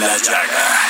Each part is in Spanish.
la llaga.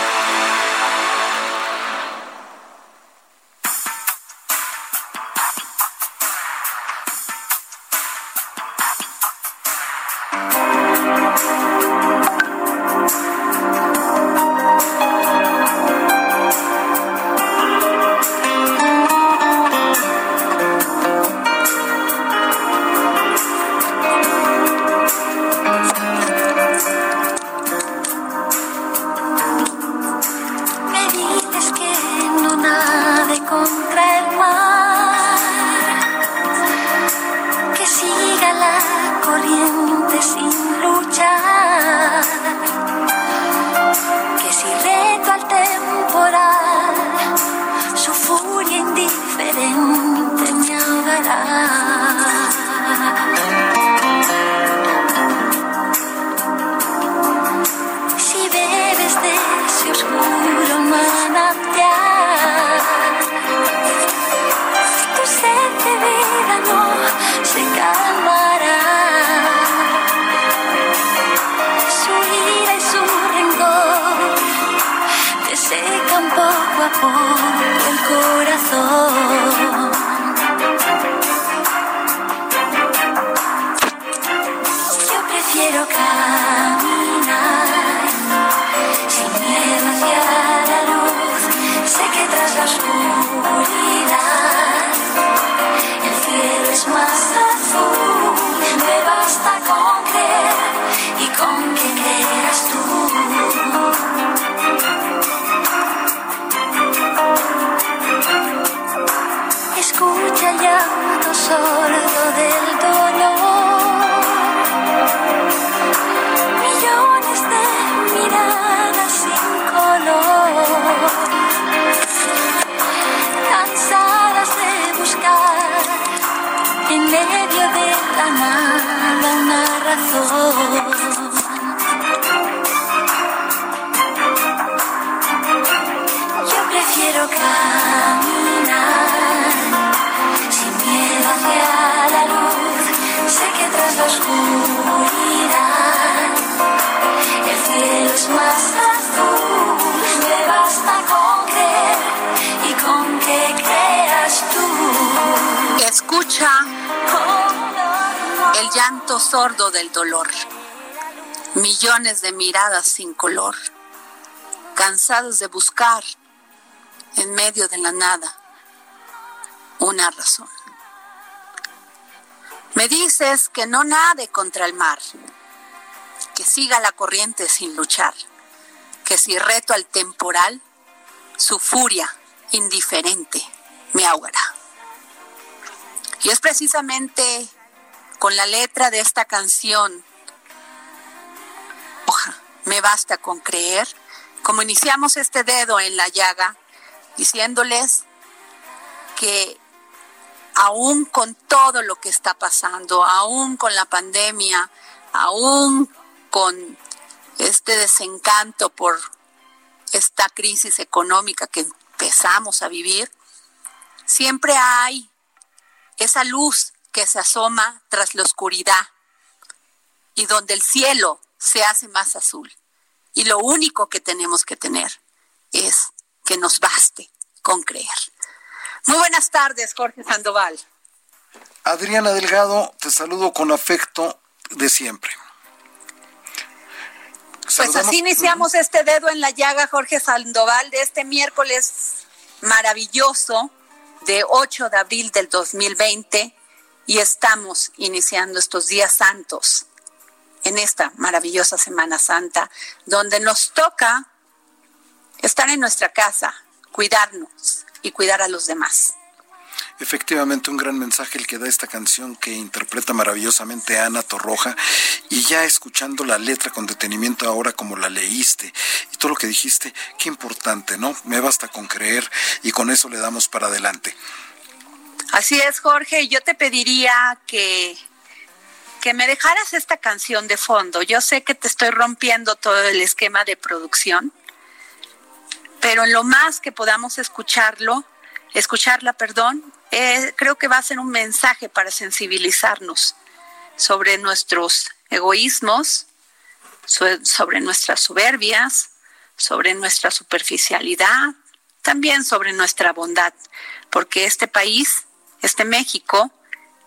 Llanto sordo del dolor. Millones de miradas sin color, cansados de buscar en medio de la nada una razón. Me dices que no nade contra el mar, que siga la corriente sin luchar, que si reto al temporal, su furia indiferente me ahogará. Y es precisamente con la letra de esta canción, me basta con creer, como iniciamos este dedo en la llaga, diciéndoles que aún con todo lo que está pasando, aún con la pandemia, aún con este desencanto por esta crisis económica que empezamos a vivir, siempre hay esa luz que se asoma tras la oscuridad y donde el cielo se hace más azul. Y lo único que tenemos que tener es que nos baste con creer. Muy buenas tardes, Jorge Sandoval. Adriana Delgado, te saludo con afecto de siempre. Pues así iniciamos este dedo en la llaga, Jorge Sandoval, de este miércoles maravilloso de 8 de abril del 2020 y estamos iniciando estos días santos en esta maravillosa Semana Santa, donde nos toca estar en nuestra casa, cuidarnos y cuidar a los demás. Efectivamente, un gran mensaje el que da esta canción que interpreta maravillosamente Ana Torroja y ya escuchando la letra con detenimiento ahora como la leíste y todo lo que dijiste, qué importante, ¿no? Me basta con creer y con eso le damos para adelante. Así es, Jorge, yo te pediría que que me dejaras esta canción de fondo. Yo sé que te estoy rompiendo todo el esquema de producción, pero en lo más que podamos escucharlo, escucharla, perdón, eh, creo que va a ser un mensaje para sensibilizarnos sobre nuestros egoísmos, sobre nuestras soberbias, sobre nuestra superficialidad, también sobre nuestra bondad, porque este país, este México,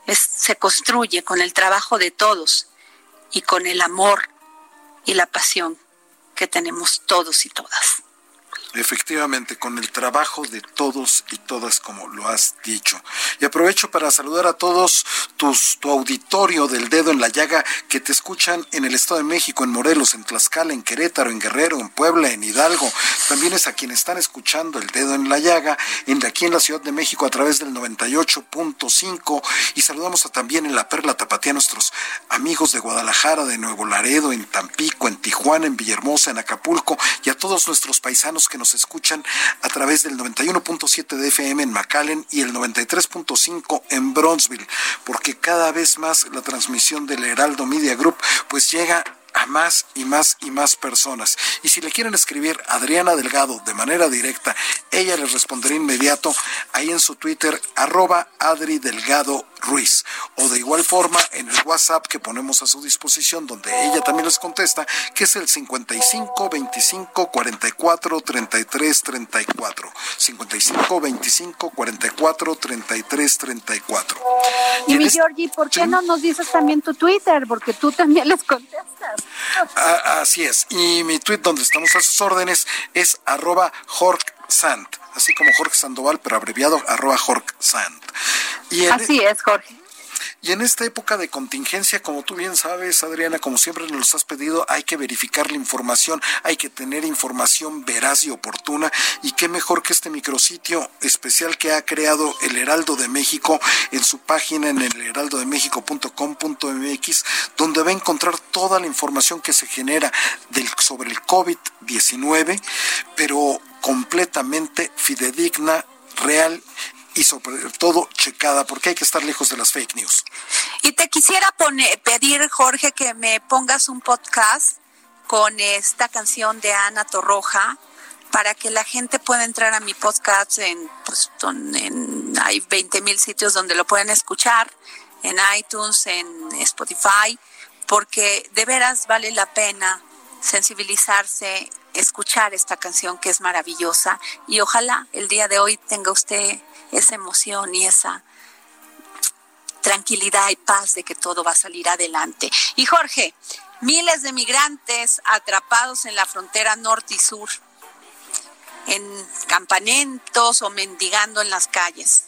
se construye con el trabajo de todos y con el amor y la pasión que tenemos todos y todas. Efectivamente, con el trabajo de todos y todas, como lo has dicho. Y aprovecho para saludar a todos tus, tu auditorio del dedo en la llaga que te escuchan en el Estado de México, en Morelos, en Tlaxcala, en Querétaro, en Guerrero, en Puebla, en Hidalgo. También es a quienes están escuchando el dedo en la llaga, en, aquí en la Ciudad de México a través del 98.5. Y saludamos a, también en la Perla Tapatía a nuestros amigos de Guadalajara, de Nuevo Laredo, en Tampico, en Tijuana, en Villahermosa, en Acapulco y a todos nuestros paisanos que nos nos escuchan a través del 91.7 de FM en McAllen y el 93.5 en Bronzeville, porque cada vez más la transmisión del Heraldo Media Group pues llega a más y más y más personas. Y si le quieren escribir Adriana Delgado de manera directa, ella les responderá inmediato ahí en su Twitter, arroba Adri Delgado Ruiz. O de igual forma en el WhatsApp que ponemos a su disposición, donde ella también les contesta, que es el 55 25 44 33 34. 55 25 44 33 34. Y, mi Georgie, ¿por qué no nos dices también tu Twitter? Porque tú también les contestas. Así es. Y mi tweet donde estamos a sus órdenes es arroba Sant, así como Jorge Sandoval, pero abreviado arroba Sant. Y así es, Jorge. Y en esta época de contingencia, como tú bien sabes, Adriana, como siempre nos has pedido, hay que verificar la información, hay que tener información veraz y oportuna. Y qué mejor que este micrositio especial que ha creado el Heraldo de México en su página en el heraldodemexico.com.mx, donde va a encontrar toda la información que se genera del, sobre el COVID-19, pero completamente fidedigna, real y sobre todo checada, porque hay que estar lejos de las fake news. Y te quisiera poner, pedir, Jorge, que me pongas un podcast con esta canción de Ana Torroja para que la gente pueda entrar a mi podcast en, pues, en hay 20 mil sitios donde lo pueden escuchar, en iTunes, en Spotify, porque de veras vale la pena sensibilizarse, escuchar esta canción que es maravillosa y ojalá el día de hoy tenga usted esa emoción y esa tranquilidad y paz de que todo va a salir adelante. Y Jorge, miles de migrantes atrapados en la frontera norte y sur, en campamentos o mendigando en las calles.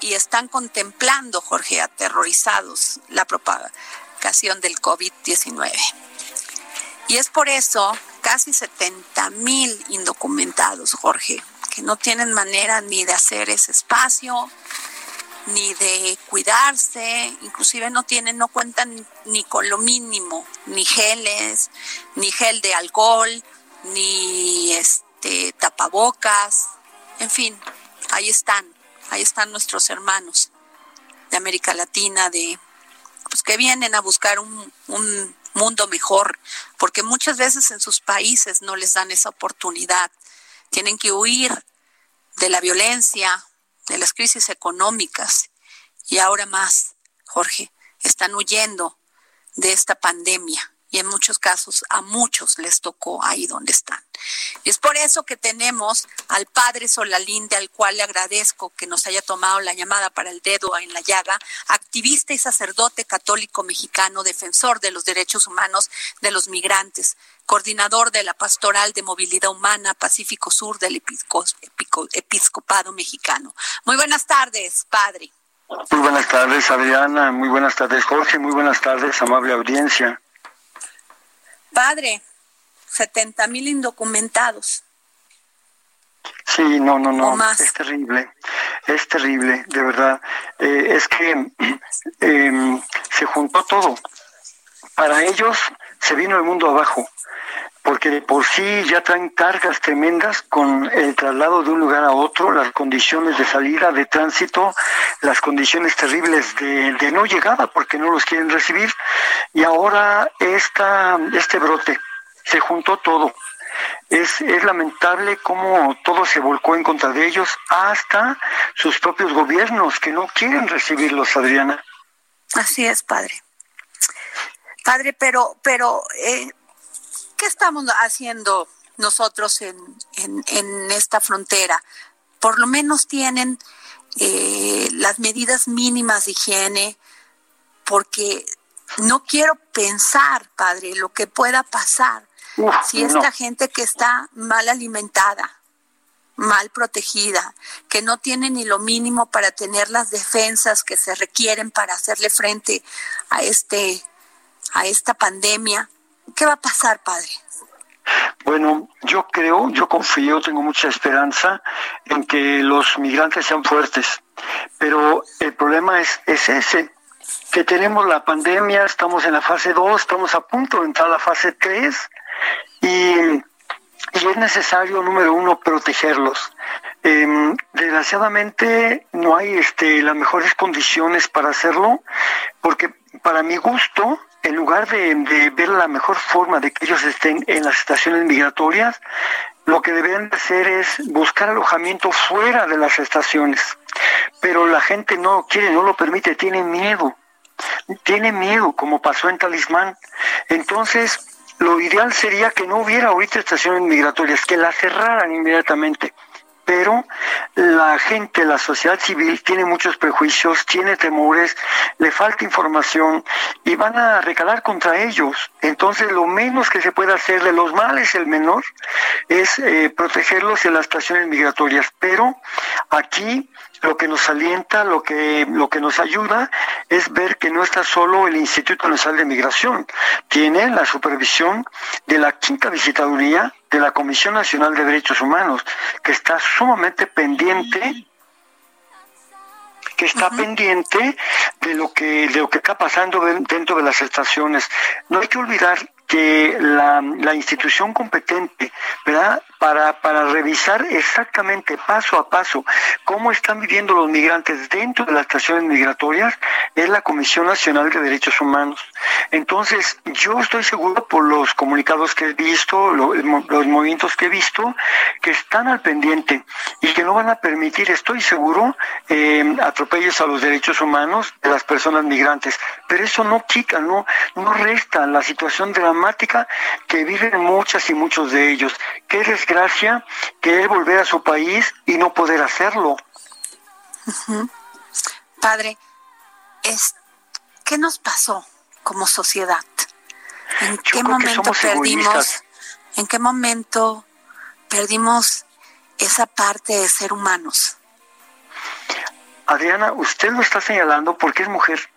Y están contemplando, Jorge, aterrorizados la propagación del COVID-19. Y es por eso casi 70 mil indocumentados, Jorge, que no tienen manera ni de hacer ese espacio, ni de cuidarse, inclusive no tienen, no cuentan ni con lo mínimo, ni geles, ni gel de alcohol, ni este tapabocas, en fin, ahí están, ahí están nuestros hermanos de América Latina, de pues que vienen a buscar un, un mundo mejor, porque muchas veces en sus países no les dan esa oportunidad. Tienen que huir de la violencia, de las crisis económicas. Y ahora más, Jorge, están huyendo de esta pandemia y en muchos casos a muchos les tocó ahí donde están. Y es por eso que tenemos al padre Solalinde, al cual le agradezco que nos haya tomado la llamada para el dedo en la llaga, activista y sacerdote católico mexicano, defensor de los derechos humanos de los migrantes, coordinador de la Pastoral de Movilidad Humana Pacífico Sur del Episcopado Mexicano. Muy buenas tardes, padre. Muy buenas tardes, Adriana. Muy buenas tardes, Jorge. Muy buenas tardes, amable audiencia. Padre, 70 mil indocumentados. Sí, no, no, no. Es terrible. Es terrible, de verdad. Eh, es que em, se juntó todo. Para ellos se vino el mundo abajo porque de por sí ya traen cargas tremendas con el traslado de un lugar a otro, las condiciones de salida, de tránsito, las condiciones terribles de, no llegada porque no los quieren recibir y ahora esta, este brote se juntó todo. Es, es lamentable cómo todo se volcó en contra de ellos, hasta sus propios gobiernos que no quieren recibirlos, Adriana. Así es, padre. Padre, pero, pero eh, ¿qué estamos haciendo nosotros en, en, esta frontera? Por lo menos tienen eh, las medidas mínimas de higiene, porque no quiero pensar, padre, lo que pueda pasar si esta gente que está mal alimentada, mal protegida, que no tiene ni lo mínimo para tener las defensas que se requieren para hacerle frente a este a esta pandemia, ¿Qué va a pasar, padre? Bueno, yo creo, yo confío, tengo mucha esperanza en que los migrantes sean fuertes, pero el problema es, es ese, que tenemos la pandemia, estamos en la fase 2, estamos a punto de entrar a la fase 3 y, y es necesario, número uno, protegerlos. Em, desgraciadamente no hay este, las mejores condiciones para hacerlo, porque para mi gusto, en lugar de, ver la mejor forma de que ellos estén en las estaciones migratorias, lo que deberían hacer es buscar alojamiento fuera de las estaciones. Pero la gente no quiere, no lo permite, tiene miedo. Tiene miedo, como pasó en Talismán. Entonces, lo ideal sería que no hubiera ahorita estaciones migratorias, que las cerraran inmediatamente pero la gente, la sociedad civil tiene muchos prejuicios, tiene temores, le falta información y van a recalar contra ellos. Entonces lo menos que se puede hacer de los males, el menor, es eh, protegerlos en las estaciones migratorias. Pero aquí lo que nos alienta, lo que, lo que nos ayuda es ver que no está solo el Instituto Nacional de Migración, tiene la supervisión de la quinta visitaduría de la Comisión Nacional de Derechos Humanos, que está sumamente pendiente que está pendiente de lo que de lo que está pasando dentro de las estaciones. No hay que olvidar que la, la institución competente, ¿verdad? Para, para revisar exactamente paso a paso cómo están viviendo los migrantes dentro de las estaciones migratorias es la Comisión Nacional de Derechos Humanos. Entonces, yo estoy seguro por los comunicados que he visto, los movimientos que he visto, que están al pendiente y que no van a permitir, estoy seguro, eh, atropellos a los derechos humanos de las personas migrantes. Pero eso no quita, no, no resta la situación de que viven muchas y muchos de ellos. Qué desgracia querer volver a su país y no poder hacerlo. Padre, es, ¿qué nos pasó como sociedad? ¿En qué momento perdimos? ¿En qué momento perdimos esa parte de ser humanos? Adriana, usted lo está señalando porque es mujer.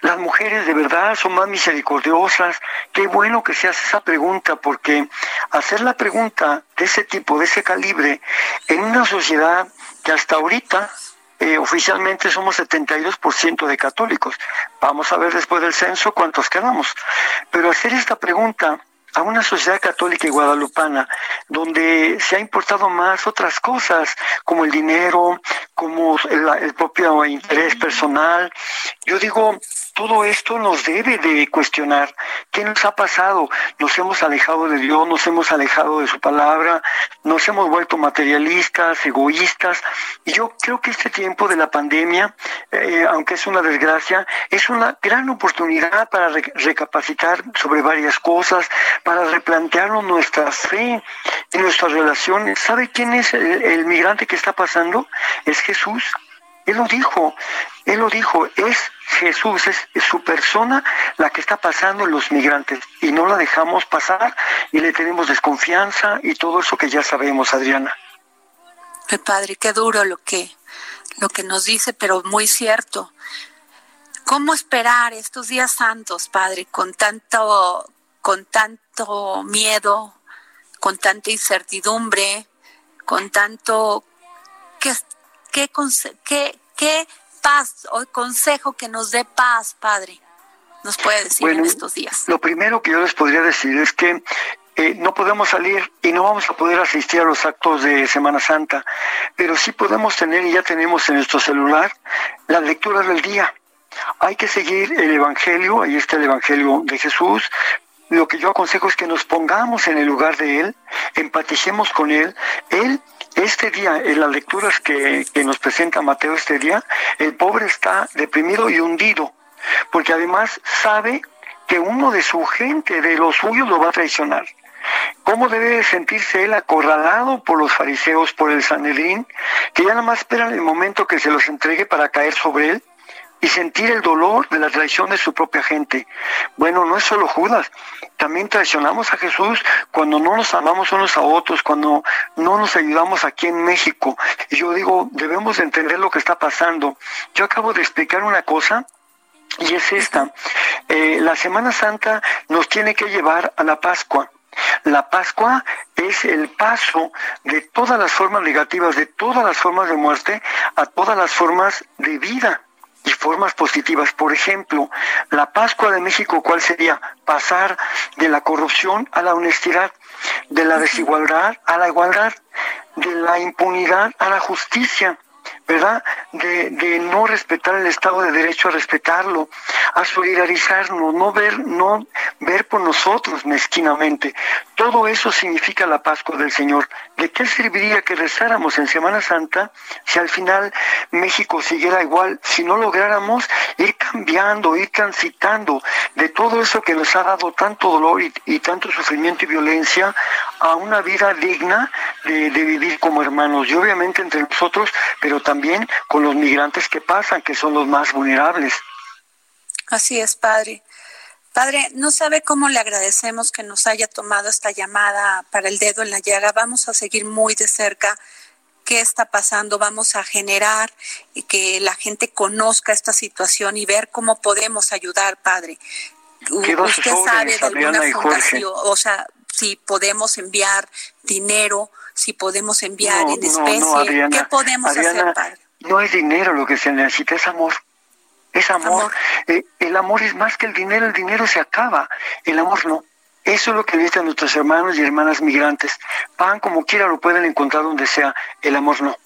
Las mujeres de verdad son más misericordiosas. Qué bueno que se hace esa pregunta, porque hacer la pregunta de ese tipo, de ese calibre, en una sociedad que hasta ahorita eh, oficialmente somos 72% de católicos. Vamos a ver después del censo cuántos quedamos. Pero hacer esta pregunta a una sociedad católica y guadalupana donde se ha importado más otras cosas como el dinero, como el, propio interés personal. Yo digo, todo esto nos debe de cuestionar. ¿Qué nos ha pasado? Nos hemos alejado de Dios, nos hemos alejado de su palabra, nos hemos vuelto materialistas, egoístas. Y yo creo que este tiempo de la pandemia, eh, aunque es una desgracia, es una gran oportunidad para recapacitar sobre varias cosas, para replantearnos nuestra fe y nuestras relaciones. ¿Sabe quién es el migrante que está pasando? Es Jesús. Él lo dijo, él lo dijo, es Jesús, es, su persona la que está pasando en los migrantes y no la dejamos pasar y le tenemos desconfianza y todo eso que ya sabemos, Adriana. Padre, qué duro lo que, lo que nos dice, pero muy cierto. ¿Cómo esperar estos días santos, Padre, con tanto, con tanto miedo, con tanta incertidumbre, con tanto... ¿Qué, qué, qué, qué paz o consejo que nos dé paz, Padre, nos puede decir en estos días? Lo primero que yo les podría decir es que eh, no podemos salir y no vamos a poder asistir a los actos de Semana Santa, pero sí podemos tener y ya tenemos en nuestro celular las lecturas del día. Hay que seguir el Evangelio, ahí está el Evangelio de Jesús, lo que yo aconsejo es que nos pongamos en el lugar de Él, empaticemos con Él. Él, este día, en las lecturas que, que nos presenta Mateo este día, el pobre está deprimido y hundido, porque además sabe que uno de su gente, de los suyos, lo va a traicionar. ¿Cómo debe sentirse él acorralado por los fariseos, por el Sanedrín, que ya nada más esperan el momento que se los entregue para caer sobre él? Y sentir el dolor de la traición de su propia gente. Bueno, no es solo Judas, también traicionamos a Jesús cuando no nos amamos unos a otros, cuando no nos ayudamos aquí en México. Y yo digo, debemos entender lo que está pasando. Yo acabo de explicar una cosa y es esta. Eh, la Semana Santa nos tiene que llevar a la Pascua. La Pascua es el paso de todas las formas negativas, de todas las formas de muerte, a todas las formas de vida y formas positivas. Por ejemplo, la Pascua de México, ¿cuál sería? Pasar de la corrupción a la honestidad, de la desigualdad a la igualdad, de la impunidad a la justicia, ¿verdad? De, de, no respetar el Estado de Derecho a respetarlo, a solidarizarnos, no ver, no ver por nosotros mezquinamente. Todo eso significa la Pascua del Señor. ¿De qué serviría que rezáramos en Semana Santa si al final México siguiera igual, si no lográramos ir cambiando, ir transitando de todo eso que nos ha dado tanto dolor y, tanto sufrimiento y violencia a una vida digna de, vivir como hermanos y obviamente entre nosotros, pero también con los migrantes que pasan, que son los más vulnerables. Así es, Padre. Padre, no sabe cómo le agradecemos que nos haya tomado esta llamada para el dedo en la llaga. Vamos a seguir muy de cerca qué está pasando, vamos a generar que la gente conozca esta situación y ver cómo podemos ayudar, Padre. Usted sabe de alguna fundación, o sea, si podemos enviar dinero, si podemos enviar en especie, ¿qué podemos hacer, Padre? No es dinero lo que se necesita, es amor. Es amor. Eh, el amor es más que el dinero, el dinero se acaba, el amor no. Eso es lo que necesitan nuestros hermanos y hermanas migrantes. Pan como quiera lo pueden encontrar donde sea, el amor no.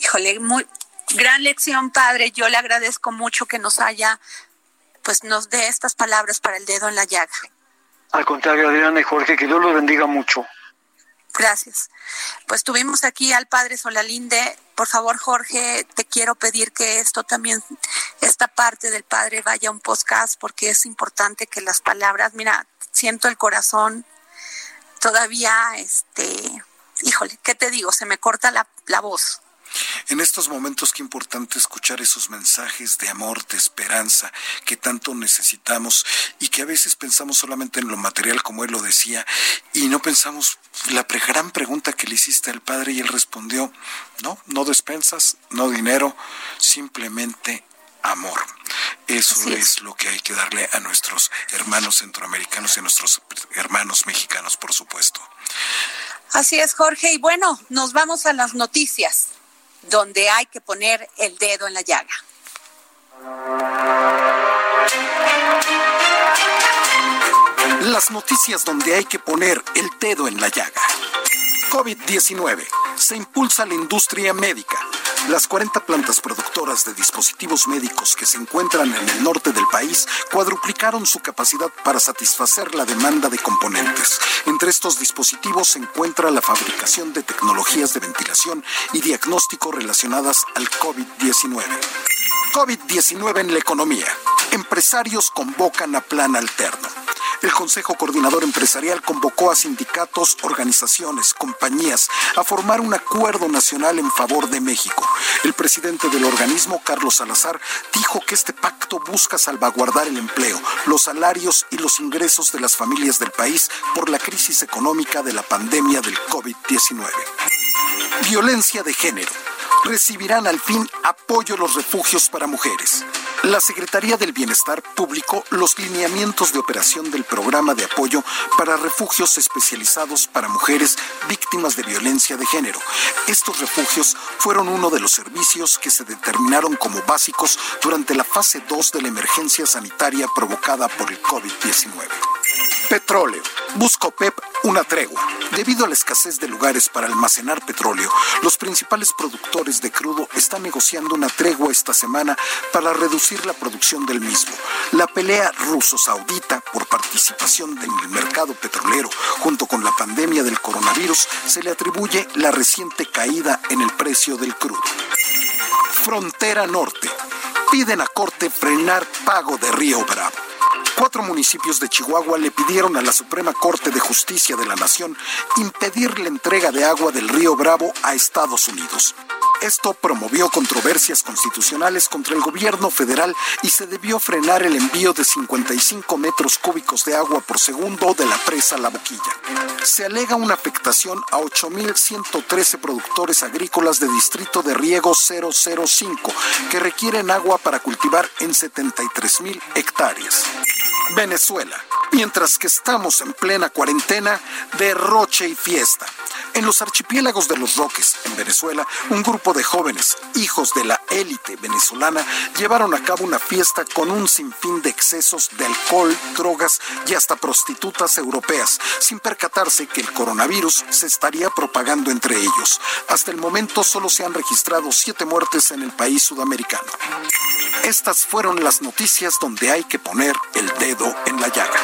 Híjole, muy gran lección, padre. Yo le agradezco mucho que nos haya, pues nos dé estas palabras para el dedo en la llaga. Al contrario, Adriana y Jorge, que Dios los bendiga mucho. Gracias. Pues tuvimos aquí al padre Solalinde. Por favor, Jorge, te quiero pedir que esto también, esta parte del padre vaya a un podcast porque es importante que las palabras, mira, siento el corazón todavía, este, híjole, ¿qué te digo? Se me corta la, la voz. En estos momentos qué importante escuchar esos mensajes de amor, de esperanza que tanto necesitamos y que a veces pensamos solamente en lo material como él lo decía y no pensamos la gran pregunta que le hiciste al padre y él respondió, no, no despensas, no dinero, simplemente amor. Eso es. lo que hay que darle a nuestros hermanos centroamericanos y a nuestros hermanos mexicanos, por supuesto. Así es, Jorge. Y bueno, nos vamos a las noticias donde hay que poner el dedo en la llaga. Las noticias donde hay que poner el dedo en la llaga. COVID-19. Se impulsa la industria médica. Las 40 plantas productoras de dispositivos médicos que se encuentran en el norte del país cuadruplicaron su capacidad para satisfacer la demanda de componentes. Entre estos dispositivos se encuentra la fabricación de tecnologías de ventilación y diagnóstico relacionadas al COVID-19. COVID-19 en la economía. Empresarios convocan a plan alterno. El Consejo Coordinador Empresarial convocó a sindicatos, organizaciones, compañías a formar un acuerdo nacional en favor de México. El presidente del organismo, Carlos Salazar, dijo que este pacto busca salvaguardar el empleo, los salarios y los ingresos de las familias del país por la crisis económica de la pandemia del COVID-19. Violencia de género recibirán al fin apoyo los refugios para mujeres. La Secretaría del Bienestar publicó los lineamientos de operación del programa de apoyo para refugios especializados para mujeres víctimas de violencia de género. Estos refugios fueron uno de los servicios que se determinaron como básicos durante la fase 2 de la emergencia sanitaria provocada por el COVID-19. Petróleo. Buscopep una tregua. Debido a la escasez de lugares para almacenar petróleo, los principales productores de crudo están negociando una tregua esta semana para reducir la producción del mismo. La pelea ruso-saudita por participación en el mercado petrolero junto con la pandemia del coronavirus se le atribuye la reciente caída en el precio del crudo. Frontera Norte. Piden a Corte frenar pago de Río Bravo. Cuatro municipios de Chihuahua le pidieron a la Suprema Corte de Justicia de la Nación impedir la entrega de agua del río Bravo a Estados Unidos. Esto promovió controversias constitucionales contra el gobierno federal y se debió frenar el envío de 55 metros cúbicos de agua por segundo de la presa La Boquilla. Se alega una afectación a 8.113 productores agrícolas de distrito de riego 005 que requieren agua para cultivar en 73.000 hectáreas. Venezuela. Mientras que estamos en plena cuarentena, derroche y fiesta. En los archipiélagos de los Roques, en Venezuela, un grupo de jóvenes, hijos de la élite venezolana, llevaron a cabo una fiesta con un sinfín de excesos de alcohol, drogas y hasta prostitutas europeas, sin percatarse que el coronavirus se estaría propagando entre ellos. Hasta el momento solo se han registrado siete muertes en el país sudamericano. Estas fueron las noticias donde hay que poner el dedo en la llaga.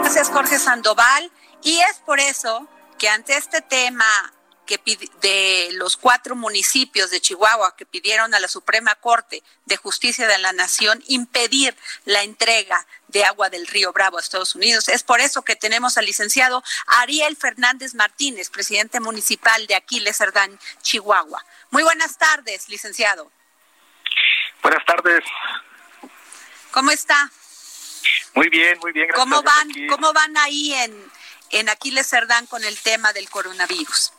Gracias, Jorge Sandoval. Y es por eso que ante este tema que de los cuatro municipios de Chihuahua que pidieron a la Suprema Corte de Justicia de la Nación impedir la entrega de agua del río Bravo a Estados Unidos. Es por eso que tenemos al licenciado Ariel Fernández Martínez, presidente municipal de Aquiles Cerdán, Chihuahua. Muy buenas tardes, licenciado. Buenas tardes. ¿Cómo está? Muy bien, muy bien. ¿Cómo van, ¿Cómo van ahí en, en Aquiles Cerdán con el tema del coronavirus?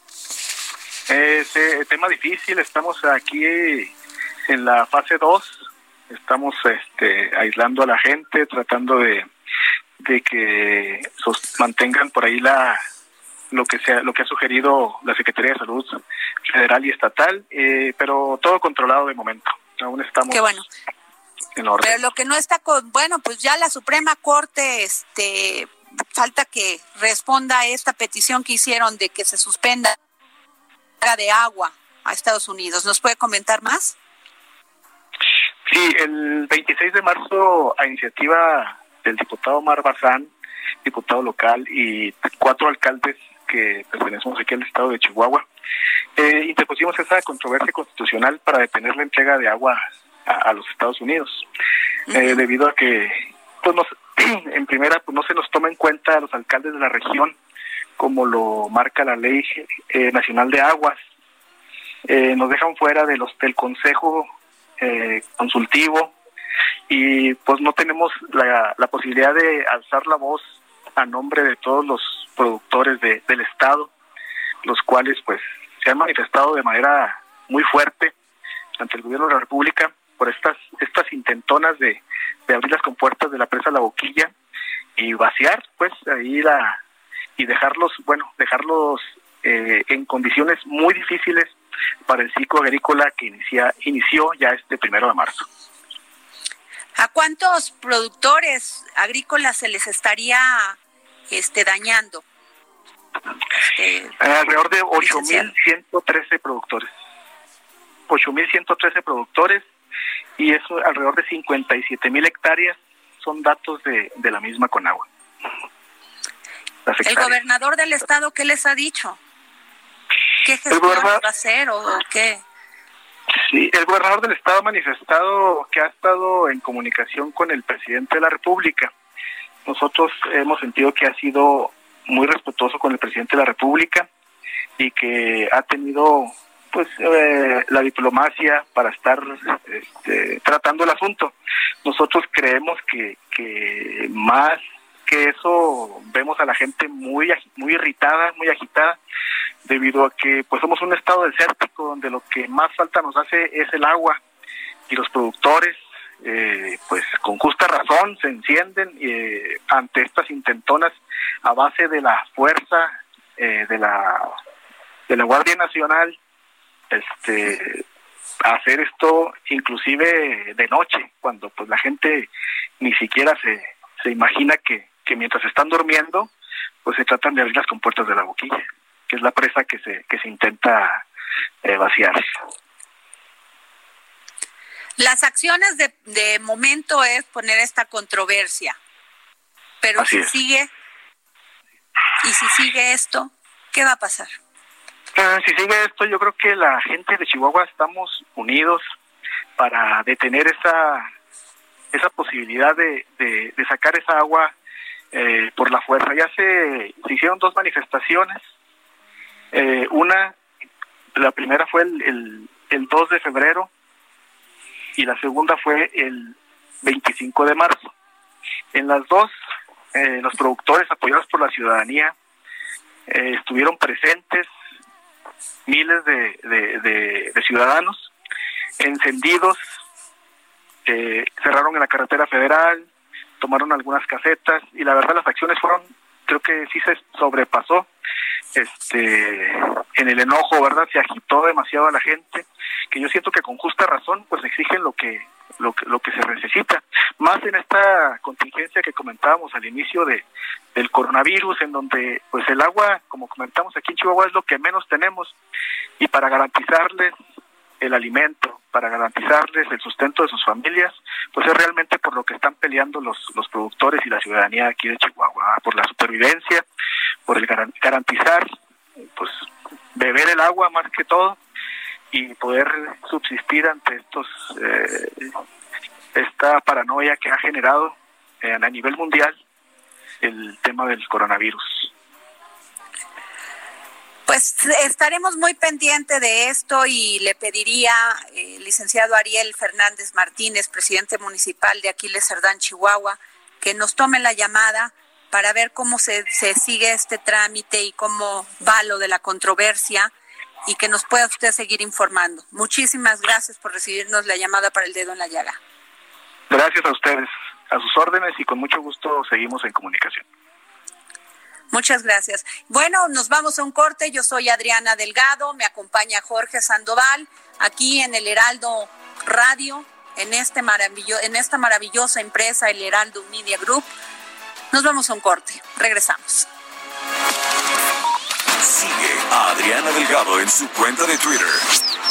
Es eh, tema difícil, estamos aquí en la fase 2, estamos este, aislando a la gente, tratando de, de que mantengan por ahí la lo que sea lo que ha sugerido la Secretaría de Salud federal y estatal, eh, pero todo controlado de momento. Aún estamos Qué bueno. en orden. Pero lo que no está con, bueno, pues ya la Suprema Corte este falta que responda a esta petición que hicieron de que se suspenda de agua a Estados Unidos. ¿Nos puede comentar más? Sí, el 26 de marzo, a iniciativa del diputado Omar Bazán, diputado local, y cuatro alcaldes que pertenecemos aquí al estado de Chihuahua, eh, interpusimos esa controversia constitucional para detener la entrega de agua a, los Estados Unidos, eh, debido a que pues nos, en primera, pues no se nos toma en cuenta a los alcaldes de la región, como lo marca la Ley eh, Nacional de Aguas. Eh, nos dejan fuera de los del Consejo eh, Consultivo y pues no tenemos la, la posibilidad de alzar la voz a nombre de todos los productores de, del Estado, los cuales pues se han manifestado de manera muy fuerte ante el gobierno de la República por estas estas intentonas de, de abrir las compuertas de la presa La Boquilla y vaciar pues ahí la y dejarlos bueno dejarlos eh, en condiciones muy difíciles para el ciclo agrícola que inicia inició ya este primero de marzo ¿A cuántos productores agrícolas se les estaría este, dañando? Este, alrededor de 8.113 productores. 8.113 productores y eso alrededor de 57.000 hectáreas son datos de, de la misma Conagua. ¿El gobernador del estado qué les ha dicho? ¿Qué gestión va a hacer o qué? Sí, el gobernador del estado ha manifestado que ha estado en comunicación con el presidente de la República. Nosotros hemos sentido que ha sido muy respetuoso con el presidente de la República y que ha tenido pues eh, la diplomacia para estar este, tratando el asunto. Nosotros creemos que, que más eso vemos a la gente muy muy irritada, muy agitada, debido a que pues somos un estado desértico donde lo que más falta nos hace es el agua. Y los productores eh, pues con justa razón se encienden eh, ante estas intentonas a base de la fuerza eh, de la de la Guardia Nacional este hacer esto inclusive de noche cuando pues la gente ni siquiera se, se imagina que, que mientras están durmiendo pues se tratan de abrir las compuertas de la boquilla que es la presa que se que se intenta eh, vaciar. Las acciones de, de momento es poner esta controversia pero si sigue y si sigue esto qué va a pasar Ah, si sigue esto, yo creo que la gente de Chihuahua estamos unidos para detener esa esa posibilidad de, de, sacar esa agua eh, por la fuerza. Ya se, hicieron dos manifestaciones. Eh, una, la primera fue el, el, el 2 de febrero y la segunda fue el 25 de marzo. En las dos, eh, los productores apoyados por la ciudadanía estuvieron presentes miles de, de, ciudadanos encendidos, eh, cerraron en la carretera federal, tomaron algunas casetas y la verdad las acciones fueron, creo que sí se sobrepasó este en el enojo, ¿verdad? Se agitó demasiado a la gente, que yo siento que con justa razón pues exigen lo que lo que, lo que se necesita, más en esta contingencia que comentábamos al inicio de del coronavirus, en donde pues el agua, como comentamos aquí en Chihuahua, es lo que menos tenemos y para garantizarles el alimento, para garantizarles el sustento de sus familias, pues es realmente por lo que están peleando los, los productores y la ciudadanía aquí de Chihuahua, por la supervivencia, por el garantizar, pues beber el agua más que todo y poder subsistir ante estos eh, esta paranoia que ha generado eh, a nivel mundial el tema del coronavirus. Pues estaremos muy pendientes de esto y le pediría, eh, licenciado Ariel Fernández Martínez, presidente municipal de Aquiles Cerdán, Chihuahua, que nos tome la llamada para ver cómo se, se sigue este trámite y cómo va lo de la controversia y que nos pueda usted seguir informando. Muchísimas gracias por recibirnos la llamada para el dedo en la llaga. Gracias a ustedes, a sus órdenes y con mucho gusto seguimos en comunicación. Muchas gracias. Bueno, nos vamos a un corte. Yo soy Adriana Delgado, me acompaña Jorge Sandoval aquí en el Heraldo Radio, en, este maravillo en esta maravillosa empresa, el Heraldo Media Group. Nos vamos a un corte. Regresamos. Sigue a Adriana Delgado en su cuenta de Twitter,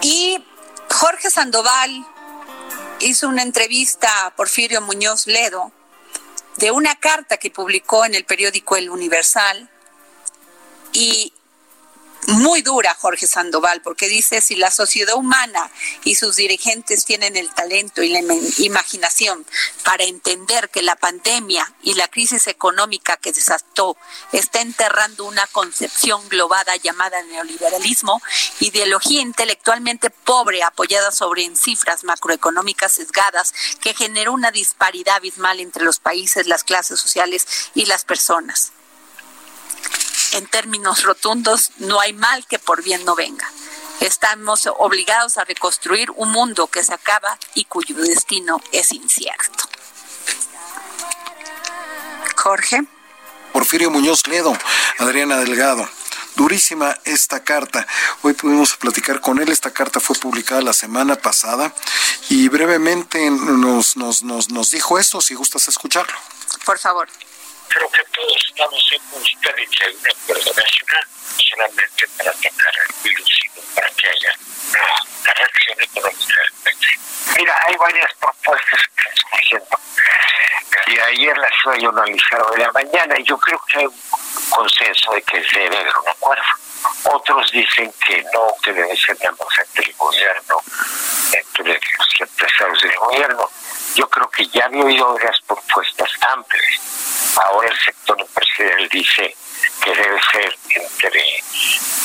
Y Jorge Sandoval hizo una entrevista a Porfirio Muñoz Ledo de una carta que publicó en el periódico El Universal y muy dura Jorge Sandoval, porque dice, si la sociedad humana y sus dirigentes tienen el talento y la imaginación para entender que la pandemia y la crisis económica que desató está enterrando una concepción globada llamada neoliberalismo, ideología intelectualmente pobre apoyada sobre cifras macroeconómicas sesgadas que generó una disparidad abismal entre los países, las clases sociales y las personas en términos rotundos, no hay mal que por bien no venga. Estamos obligados a reconstruir un mundo que se acaba y cuyo destino es incierto. Jorge. Porfirio Muñoz Ledo, Adriana Delgado. Durísima esta carta. Hoy pudimos platicar con él. Esta carta fue publicada la semana pasada y brevemente nos, nos, nos, nos dijo esto, si gustas escucharlo. Por favor creo que todos estamos en busca de un acuerdo nacional, solamente para atacar el virus, sino para que haya una, reacción económica del país. Mira, hay varias propuestas que están haciendo. El ayer las iba yo analizar de la mañana y yo creo que hay un consenso de que debe haber un acuerdo. Otros dicen que no, que debe ser entre el gobierno, entre los empresarios del gobierno. Yo creo que ya había oído varias propuestas amplias Ahora el sector empresarial dice que debe ser entre,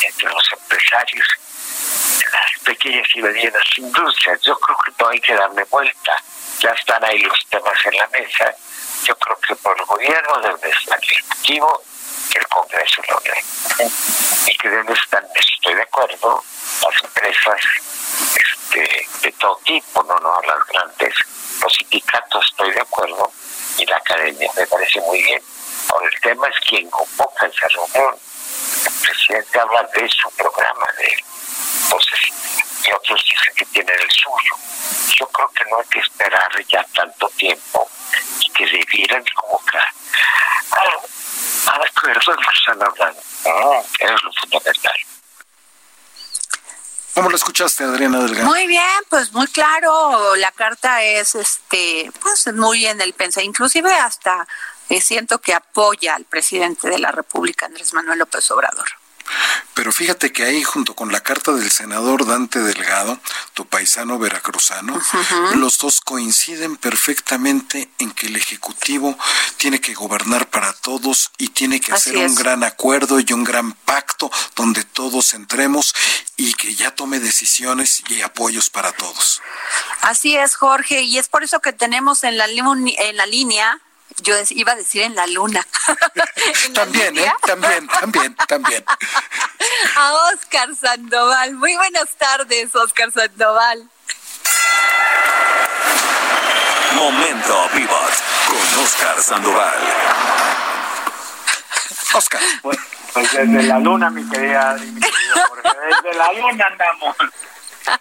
entre los empresarios, las pequeñas y medianas industrias. Yo creo que no hay que darle vuelta. Ya están ahí los temas en la mesa. Yo creo que por el gobierno debe estar el Ejecutivo que el Congreso lo dé. Y que deben estar, estoy de acuerdo, las empresas este, de todo tipo, no, no las grandes, los sindicatos, estoy de acuerdo, y la academia. Me parece muy bien. Ahora, el tema es quién convoca esa reunión. El presidente habla de su programa, de él. Y otros dicen que tienen el suyo. Yo creo que no hay que esperar ya tanto tiempo y que debieran convocar acuerdo de lo que están hablando. es lo fundamental. ¿Cómo lo escuchaste, Adriana Delgado? Muy bien, pues muy claro. La carta es, este, pues muy en el pensamiento, inclusive hasta eh, siento que apoya al presidente de la República, Andrés Manuel López Obrador. Pero fíjate que ahí, junto con la carta del senador Dante Delgado, tu paisano veracruzano, los dos coinciden perfectamente en que el Ejecutivo tiene que gobernar para todos y tiene que hacer un gran acuerdo y un gran pacto donde todos entremos y que ya tome decisiones y apoyos para todos. Así es, Jorge, y es por eso que tenemos en la, en la línea yo iba a decir en la luna. también, ¿eh? También, también, también. a Oscar Sandoval. Muy buenas tardes, Oscar Sandoval. Momento Pivot con Oscar Sandoval. Oscar. Pues, pues, desde la luna, mi querida Adri, mi querida desde la luna andamos.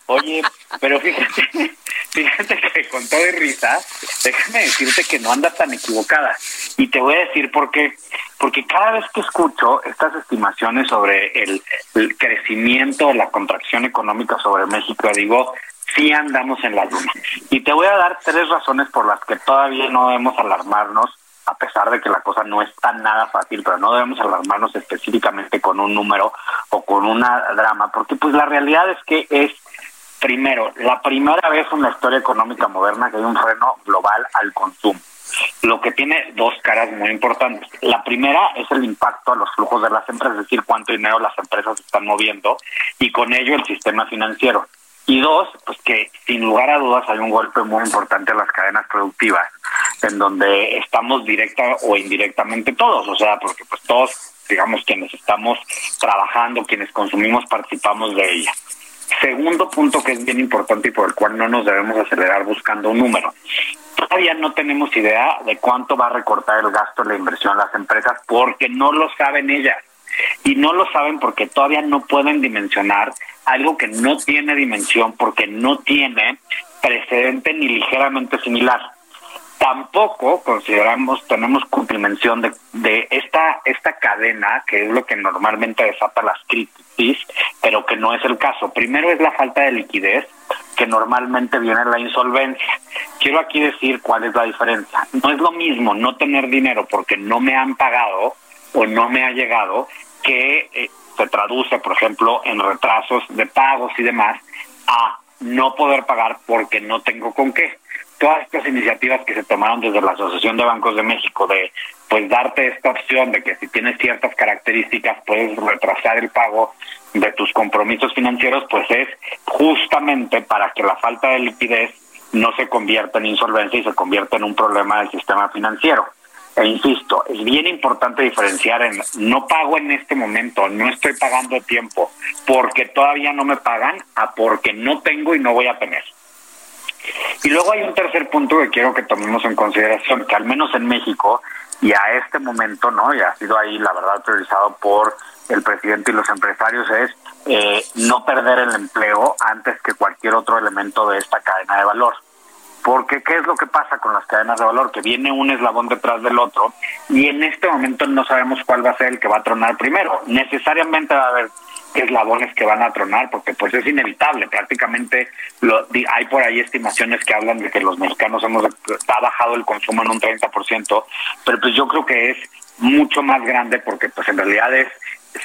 Oye, pero fíjate, fíjate que con todo risa, déjame decirte que no andas tan equivocada. Y te voy a decir por qué. Porque cada vez que escucho estas estimaciones sobre el, el crecimiento, la contracción económica sobre México, digo, sí andamos en la luna. Y te voy a dar tres razones por las que todavía no debemos alarmarnos a pesar de que la cosa no es tan nada fácil, pero no debemos alarmarnos específicamente con un número o con una drama, porque pues la realidad es que es Primero, la primera vez en la historia económica moderna que hay un freno global al consumo, lo que tiene dos caras muy importantes. La primera es el impacto a los flujos de las empresas, es decir, cuánto dinero las empresas están moviendo y con ello el sistema financiero. Y dos, pues que sin lugar a dudas hay un golpe muy importante a las cadenas productivas, en donde estamos directa o indirectamente todos, o sea, porque pues todos, digamos, quienes estamos trabajando, quienes consumimos, participamos de ella. Segundo punto que es bien importante y por el cual no nos debemos acelerar buscando un número. Todavía no tenemos idea de cuánto va a recortar el gasto de la inversión las empresas porque no lo saben ellas. Y no lo saben porque todavía no pueden dimensionar algo que no tiene dimensión porque no tiene precedente ni ligeramente similar tampoco consideramos, tenemos dimensión de, de esta, esta cadena, que es lo que normalmente desata las crisis, pero que no es el caso. Primero es la falta de liquidez, que normalmente viene la insolvencia. Quiero aquí decir cuál es la diferencia. No es lo mismo no tener dinero porque no me han pagado o no me ha llegado que eh, se traduce, por ejemplo, en retrasos de pagos y demás, a no poder pagar porque no tengo con qué. Todas estas iniciativas que se tomaron desde la Asociación de Bancos de México de pues darte esta opción de que si tienes ciertas características puedes retrasar el pago de tus compromisos financieros, pues es justamente para que la falta de liquidez no se convierta en insolvencia y se convierta en un problema del sistema financiero. E insisto, es bien importante diferenciar en no pago en este momento, no estoy pagando tiempo, porque todavía no me pagan, a porque no tengo y no voy a tener. Y luego hay un tercer punto que quiero que tomemos en consideración, que al menos en México y a este momento, ¿no? Y ha sido ahí, la verdad, priorizado por el presidente y los empresarios, es eh, no perder el empleo antes que cualquier otro elemento de esta cadena de valor. Porque ¿qué es lo que pasa con las cadenas de valor? Que viene un eslabón detrás del otro y en este momento no sabemos cuál va a ser el que va a tronar primero. Necesariamente va a haber eslabones que van a tronar porque pues es inevitable. Prácticamente lo, hay por ahí estimaciones que hablan de que los mexicanos hemos ha bajado el consumo en un 30%, pero pues yo creo que es mucho más grande porque pues en realidad es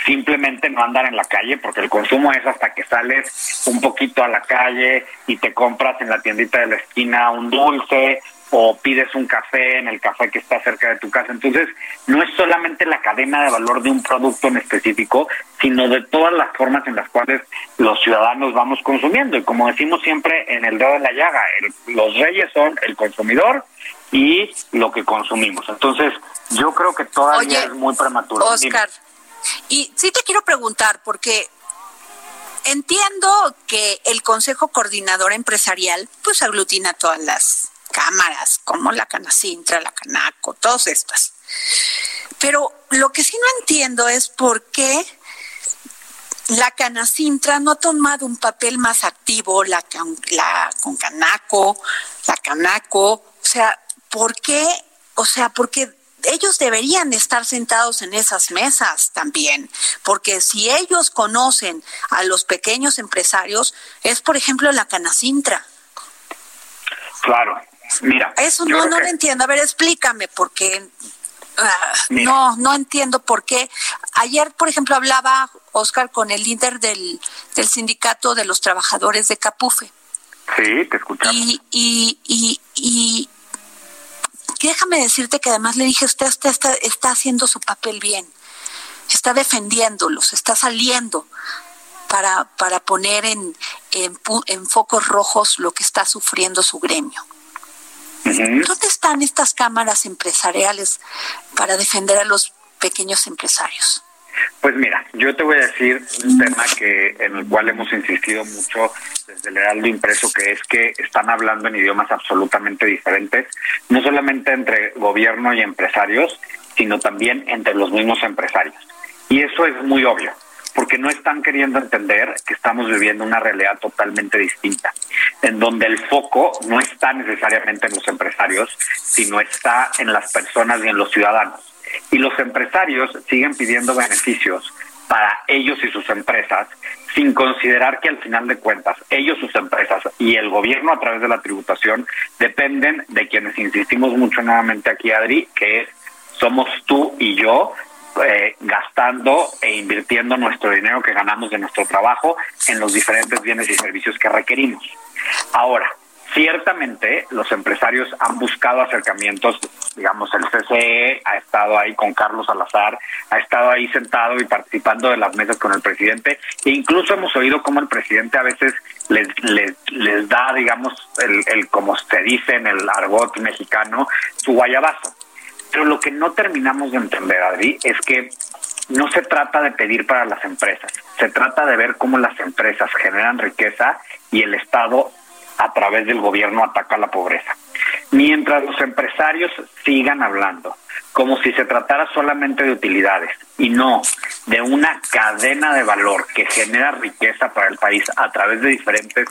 simplemente no andar en la calle, porque el consumo es hasta que sales un poquito a la calle y te compras en la tiendita de la esquina un dulce o pides un café en el café que está cerca de tu casa. Entonces, no es solamente la cadena de valor de un producto en específico, sino de todas las formas en las cuales los ciudadanos vamos consumiendo. Y como decimos siempre en el dedo de la llaga, los reyes son el consumidor y lo que consumimos. Entonces, yo creo que todavía es muy prematuro. Oscar, y sí te quiero preguntar, porque entiendo que el Consejo Coordinador Empresarial pues aglutina todas las cámaras, como la Canacintra, la Canaco, todas estas. Pero lo que sí no entiendo es por qué la Canacintra no ha tomado un papel más activo, la, la con Canaco, la Canaco, o sea, ¿por qué? O sea, porque ellos deberían estar sentados en esas mesas también, porque si ellos conocen a los pequeños empresarios, es por ejemplo la Canacintra. Claro, mira. Eso no, no lo entiendo. A ver, explícame, porque ah, no, no entiendo por qué. Ayer, por ejemplo, hablaba Oscar con el líder del, del sindicato de los trabajadores de Capufe. Sí, te escuchamos. Y, y, y, y déjame decirte que además le dije, usted está, está, haciendo su papel bien, está defendiéndolos, está saliendo para, para poner en, en, focos rojos lo que está sufriendo su gremio. ¿Dónde están estas cámaras empresariales para defender a los pequeños empresarios? Pues mira, yo te voy a decir un tema que en el cual hemos insistido mucho desde el Heraldo Impreso, que es que están hablando en idiomas absolutamente diferentes, no solamente entre gobierno y empresarios, sino también entre los mismos empresarios. Y eso es muy obvio, porque no están queriendo entender que estamos viviendo una realidad totalmente distinta, en donde el foco no está necesariamente en los empresarios, sino está en las personas y en los ciudadanos. Y los empresarios siguen pidiendo beneficios para ellos y sus empresas, sin considerar que al final de cuentas ellos, sus empresas y el gobierno a través de la tributación dependen de quienes insistimos mucho nuevamente aquí, Adri, que es somos tú y yo eh, gastando e invirtiendo nuestro dinero que ganamos de nuestro trabajo en los diferentes bienes y servicios que requerimos. Ahora, Ciertamente los empresarios han buscado acercamientos, digamos, el CCE ha estado ahí con Carlos Salazar, ha estado ahí sentado y participando de las mesas con el presidente, e incluso hemos oído cómo el presidente a veces les, les, les da, digamos, el, el, como se dice en el argot mexicano, su guayabazo. Pero lo que no terminamos de entender, Adri, es que no se trata de pedir para las empresas, se trata de ver cómo las empresas generan riqueza y el Estado a través del gobierno ataca la pobreza. Mientras los empresarios sigan hablando como si se tratara solamente de utilidades y no de una cadena de valor que genera riqueza para el país a través de diferentes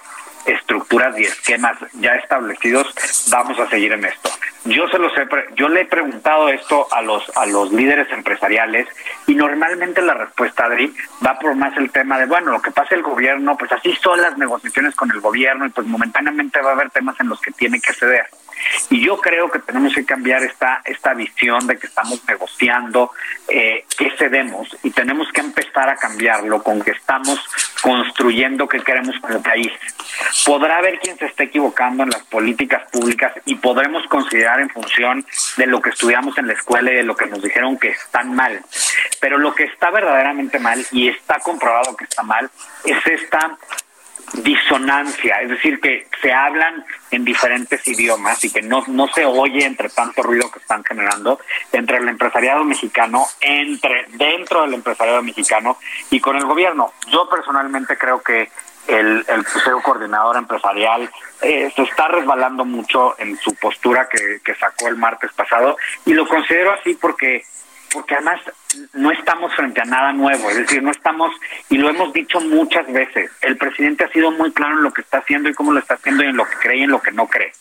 estructuras y esquemas ya establecidos, vamos a seguir en esto. yo se los he yo le he preguntado esto a los a los líderes empresariales y normalmente la respuesta Adri va por más el tema de bueno lo que pasa el gobierno pues así son las negociaciones con el gobierno y pues momentáneamente va a haber temas en los que tiene que ceder y yo creo que tenemos que cambiar esta, esta visión de que estamos negociando eh, qué cedemos y tenemos que empezar a cambiarlo con que estamos construyendo qué queremos como país. Podrá haber quien se esté equivocando en las políticas públicas y podremos considerar en función de lo que estudiamos en la escuela y de lo que nos dijeron que están mal. Pero lo que está verdaderamente mal y está comprobado que está mal es esta disonancia, es decir, que se hablan en diferentes idiomas y que no, no se oye entre tanto ruido que están generando entre el empresariado mexicano, entre dentro del empresariado mexicano y con el gobierno. Yo personalmente creo que el, el Coordinador Empresarial eh, se está resbalando mucho en su postura que, que sacó el martes pasado y lo considero así porque porque además no estamos frente a nada nuevo, es decir, no estamos, y lo hemos dicho muchas veces, el presidente ha sido muy claro en lo que está haciendo y cómo lo está haciendo y en lo que cree y en lo que no cree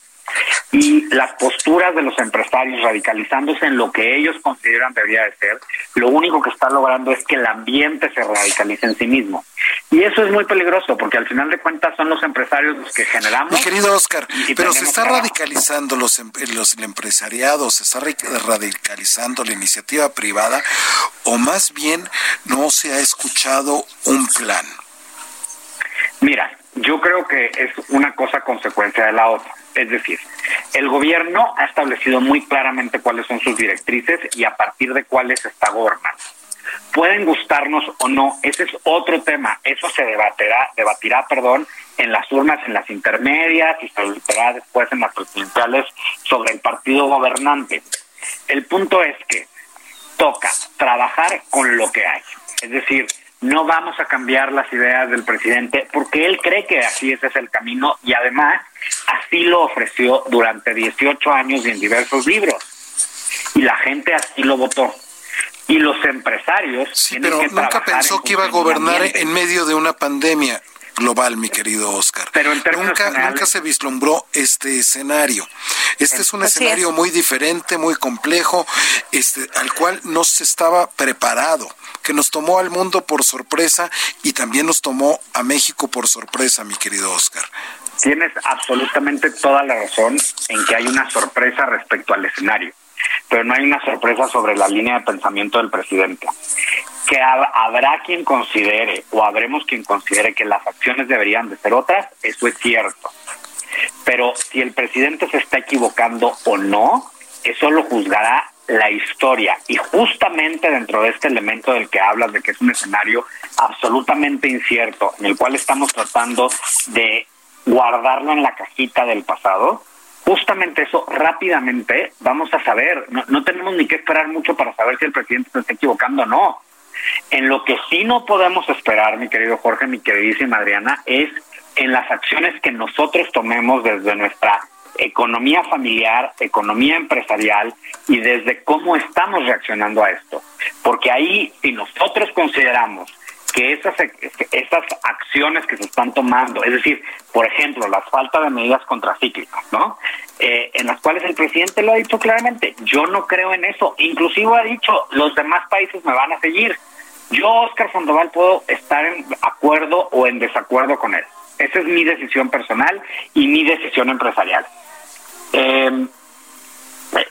y las posturas de los empresarios radicalizándose en lo que ellos consideran debería de ser, lo único que está logrando es que el ambiente se radicalice en sí mismo. Y eso es muy peligroso porque al final de cuentas son los empresarios los que generamos. Mi querido Oscar, pero se está radicalizando los, em, los el empresariado, se está radicalizando la iniciativa privada o más bien no se ha escuchado un plan. Mira, yo creo que es una cosa consecuencia de la otra. Es decir, el gobierno ha establecido muy claramente cuáles son sus directrices y a partir de cuáles está gobernando. Pueden gustarnos o no, ese es otro tema. Eso se debatirá, debatirá, perdón, en las urnas, en las intermedias y se debatirá después en las presidenciales sobre el partido gobernante. El punto es que toca trabajar con lo que hay. Es decir, no vamos a cambiar las ideas del presidente porque él cree que así ese es el camino y además así lo ofreció durante 18 años y en diversos libros. Y la gente así lo votó. Y los empresarios... Sí, pero nunca pensó que iba a gobernar en medio de una pandemia global, mi querido Oscar. Pero nunca, nunca se vislumbró este escenario. Este es un escenario muy diferente, muy complejo, este, al cual no se estaba preparado, que nos tomó al mundo por sorpresa y también nos tomó a México por sorpresa, mi querido Oscar. Tienes absolutamente toda la razón en que hay una sorpresa respecto al escenario, pero no hay una sorpresa sobre la línea de pensamiento del presidente que habrá quien considere o habremos quien considere que las acciones deberían de ser otras, eso es cierto. Pero si el presidente se está equivocando o no, eso lo juzgará la historia. Y justamente dentro de este elemento del que hablas, de que es un escenario absolutamente incierto, en el cual estamos tratando de guardarlo en la cajita del pasado, justamente eso rápidamente vamos a saber. No, no tenemos ni que esperar mucho para saber si el presidente se está equivocando o no. En lo que sí no podemos esperar, mi querido Jorge, mi queridísima Adriana, es en las acciones que nosotros tomemos desde nuestra economía familiar, economía empresarial y desde cómo estamos reaccionando a esto. Porque ahí, si nosotros consideramos que esas, esas acciones que se están tomando, es decir, por ejemplo, la falta de medidas contracíclicas, ¿no? Eh, en las cuales el presidente lo ha dicho claramente, yo no creo en eso, inclusive ha dicho, los demás países me van a seguir. Yo, Oscar Sandoval, puedo estar en acuerdo o en desacuerdo con él. Esa es mi decisión personal y mi decisión empresarial. Em,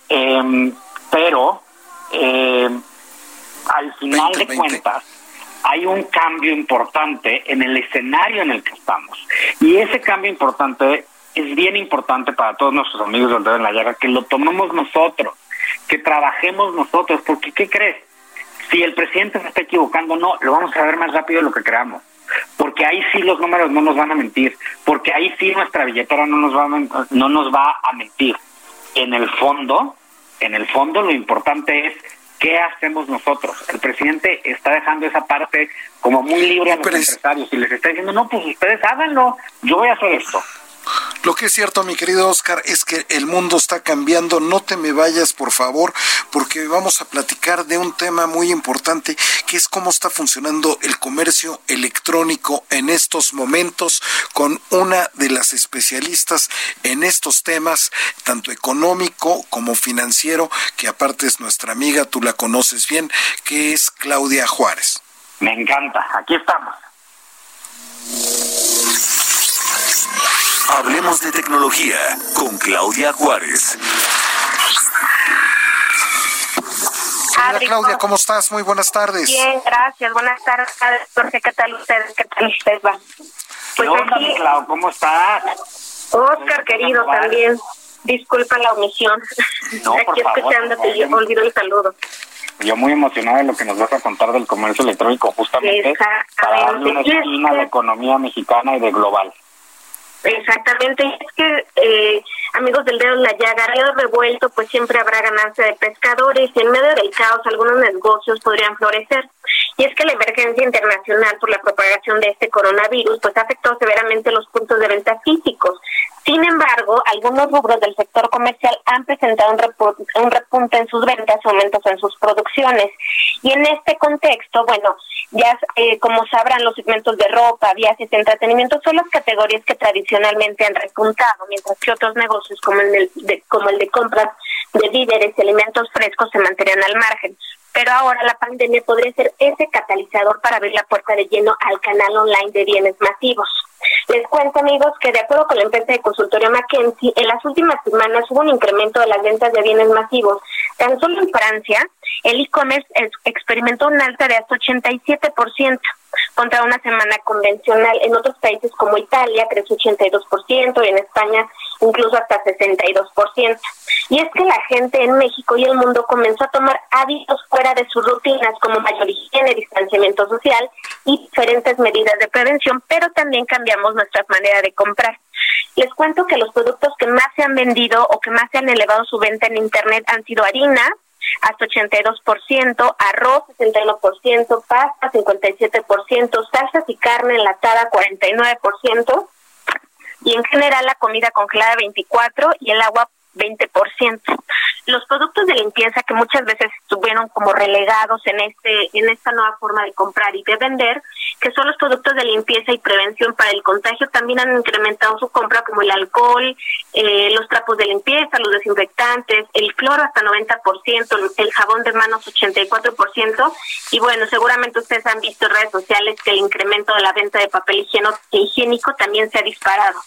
em, pero em, al final de cuentas hay un cambio importante en el escenario en el que estamos. Y ese cambio importante es bien importante para todos nuestros amigos del dedo en la llaga, que lo tomemos nosotros, que trabajemos nosotros, porque ¿qué crees? Si el presidente se está equivocando, no, lo vamos a ver más rápido de lo que creamos. Porque ahí sí los números no nos van a mentir, porque ahí sí nuestra billetera no nos va a, no nos va a mentir. En el fondo, en el fondo lo importante es qué hacemos nosotros. El presidente está dejando esa parte como muy libre a los empresarios y les está diciendo, no, pues ustedes háganlo, yo voy a hacer esto. Lo que es cierto, mi querido Oscar, es que el mundo está cambiando. No te me vayas, por favor, porque vamos a platicar de un tema muy importante que es cómo está funcionando el comercio electrónico en estos momentos con una de las especialistas en estos temas, tanto económico como financiero, que aparte es nuestra amiga, tú la conoces bien, que es Claudia Juárez. Me encanta, aquí estamos. Hablemos de tecnología con Claudia Juárez. Hola Claudia, ¿cómo estás? Muy buenas tardes. Bien, gracias. Buenas tardes, Jorge. ¿Qué tal ustedes? ¿Qué tal ustedes van? Pues ¿Qué onda, aquí... Clau? ¿Cómo estás? Oscar, querido, también. Disculpa la omisión. No, aquí por favor, escuchándote, yo olvido el saludo. Yo muy emocionada de lo que nos vas a contar del comercio electrónico, justamente para darle una esquina a la economía mexicana y de global. Exactamente, es que eh, amigos del dedo en la llaga, río revuelto, pues siempre habrá ganancia de pescadores y en medio del caos algunos negocios podrían florecer. Y es que la emergencia internacional por la propagación de este coronavirus pues afectó severamente los puntos de venta físicos. Sin embargo, algunos rubros del sector comercial han presentado un, repunte, un repunte en sus ventas, aumentos en sus producciones. Y en este contexto, bueno, ya eh, como sabrán, los segmentos de ropa, viajes, entretenimiento son las categorías que tradicionalmente han repuntado, mientras que otros negocios como el de, como el de compras de víveres y alimentos frescos se mantenían al margen. Pero ahora la pandemia podría ser ese catalizador para abrir la puerta de lleno al canal online de bienes masivos. Les cuento, amigos, que de acuerdo con la empresa de consultorio McKinsey, en las últimas semanas hubo un incremento de las ventas de bienes masivos. Tan solo en Francia, el e-commerce experimentó un alta de hasta 87% contra una semana convencional. En otros países como Italia creció 82% y en España incluso hasta 62%. Y es que la gente en México y el mundo comenzó a tomar hábitos fuera de sus rutinas como mayor higiene, distanciamiento social y diferentes medidas de prevención, pero también cambiamos nuestra manera de comprar. Les cuento que los productos que más se han vendido o que más se han elevado su venta en Internet han sido harina, hasta 82%, arroz 61%, pasta 57%, salsas y carne enlatada 49%, y en general la comida congelada 24% y el agua 20%. Los productos de limpieza que muchas veces estuvieron como relegados en este en esta nueva forma de comprar y de vender, que son los productos de limpieza y prevención para el contagio, también han incrementado su compra como el alcohol, eh, los trapos de limpieza, los desinfectantes, el cloro hasta 90%, el jabón de manos 84% y bueno, seguramente ustedes han visto en redes sociales que el incremento de la venta de papel higiénico también se ha disparado.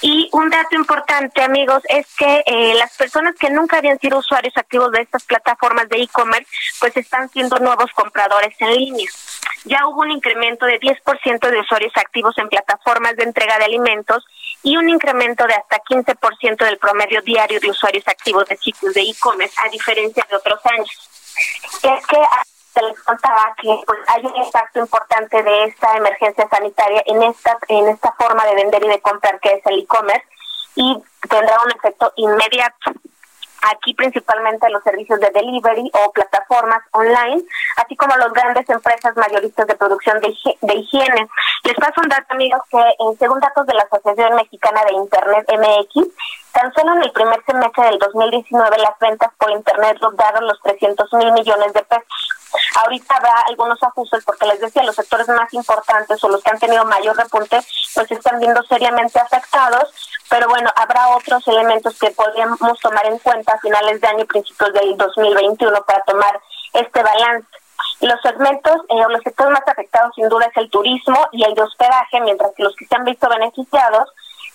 Y un dato importante, amigos, es que eh, las personas que nunca habían sido usuarios activos de estas plataformas de e-commerce, pues están siendo nuevos compradores en línea. Ya hubo un incremento de 10% de usuarios activos en plataformas de entrega de alimentos y un incremento de hasta 15% del promedio diario de usuarios activos de sitios de e-commerce, a diferencia de otros años. Es que les contaba que pues hay un impacto importante de esta emergencia sanitaria en esta en esta forma de vender y de comprar que es el e-commerce y tendrá un efecto inmediato aquí principalmente los servicios de delivery o plataformas online, así como las grandes empresas mayoristas de producción de, de higiene. Les paso un dato, amigos, que según datos de la Asociación Mexicana de Internet MX, tan solo en el primer semestre del 2019 las ventas por Internet lograron los 300 mil millones de pesos. Ahorita habrá algunos ajustes porque les decía, los sectores más importantes o los que han tenido mayor repunte, pues están viendo seriamente afectados, pero bueno, habrá otros elementos que podríamos tomar en cuenta a finales de año y principios del 2021 para tomar este balance. Los segmentos eh, los sectores más afectados sin duda es el turismo y el de hospedaje, mientras que los que se han visto beneficiados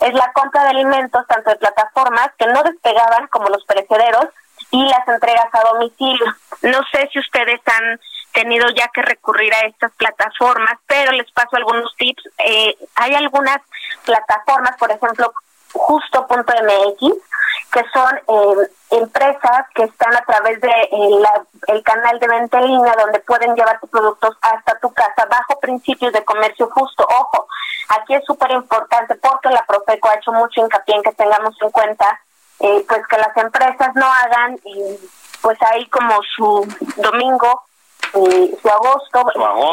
es la compra de alimentos tanto de plataformas que no despegaban como los perecederos y las entregas a domicilio. No sé si ustedes han tenido ya que recurrir a estas plataformas, pero les paso algunos tips. Eh, hay algunas plataformas, por ejemplo, justo.mx, que son eh, empresas que están a través de eh, el canal de venta en línea donde pueden llevar tus productos hasta tu casa bajo principios de comercio justo. Ojo, aquí es súper importante porque la Profeco ha hecho mucho hincapié en que tengamos en cuenta eh, pues que las empresas no hagan eh, pues ahí como su domingo eh, su agosto,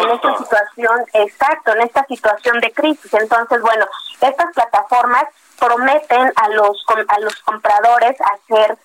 en esta situación, exacto, en esta situación de crisis. Entonces, bueno, estas plataformas prometen a los a los compradores hacer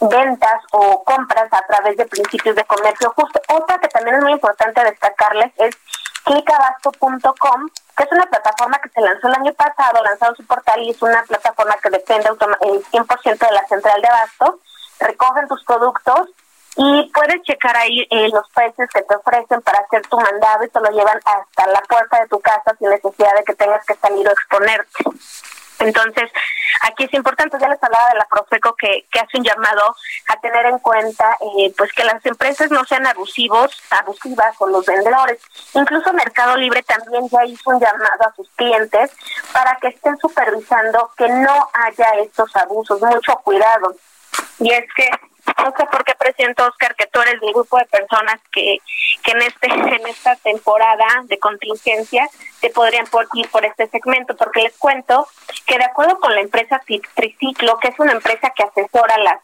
ventas o compras a través de principios de comercio justo. Otra que también es muy importante destacarles es clicabasto.com, que es una plataforma que se lanzó el año pasado, lanzado su portal y es una plataforma que depende el 100% de la central de abasto. Recogen tus productos y puedes checar ahí eh, los precios que te ofrecen para hacer tu mandado y te lo llevan hasta la puerta de tu casa sin necesidad de que tengas que salir o exponerte. Entonces, aquí es importante, ya les hablaba de la Profeco que, que hace un llamado a tener en cuenta eh, pues que las empresas no sean abusivos, abusivas con los vendedores. Incluso Mercado Libre también ya hizo un llamado a sus clientes para que estén supervisando que no haya estos abusos. Mucho cuidado. Y es que no sé por qué presento, Oscar, que tú eres del grupo de personas que, que en este en esta temporada de contingencia te podrían por ir por este segmento, porque les cuento que de acuerdo con la empresa Triciclo, que es una empresa que asesora a las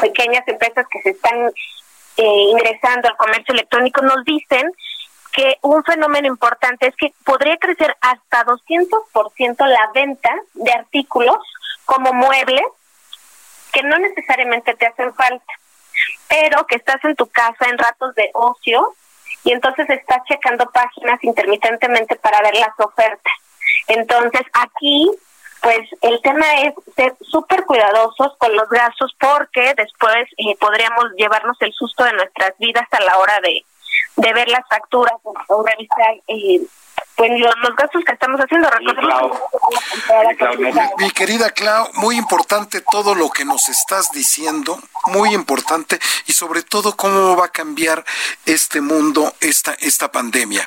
pequeñas empresas que se están eh, ingresando al comercio electrónico, nos dicen que un fenómeno importante es que podría crecer hasta 200% la venta de artículos como muebles que no necesariamente te hacen falta, pero que estás en tu casa en ratos de ocio y entonces estás checando páginas intermitentemente para ver las ofertas. Entonces aquí, pues el tema es ser súper cuidadosos con los gastos porque después eh, podríamos llevarnos el susto de nuestras vidas a la hora de, de ver las facturas o revisar eh, pues los, gastos que estamos haciendo. Mi, querida Clau, muy importante todo lo que nos estás diciendo, muy importante y sobre todo cómo va a cambiar este mundo, esta, esta pandemia.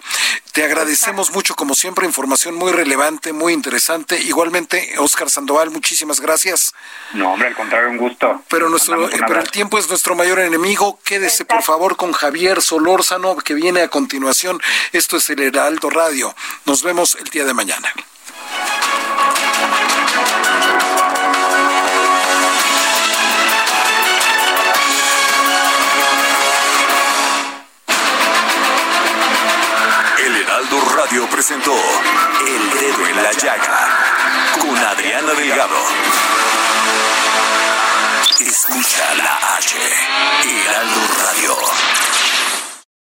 Te agradecemos mucho, como siempre, información muy relevante, muy interesante. Igualmente, Oscar Sandoval, muchísimas gracias. No, hombre, al contrario, un gusto. Pero, nuestro, pero el tiempo es nuestro mayor enemigo. Quédese, por favor, con Javier Solórzano, que viene a continuación. Esto es el Heraldo Radio. Nos vemos el día de mañana. El Heraldo Radio presentó El Dedo en la Llaga con Adriana Delgado. Escucha la H, Heraldo Radio.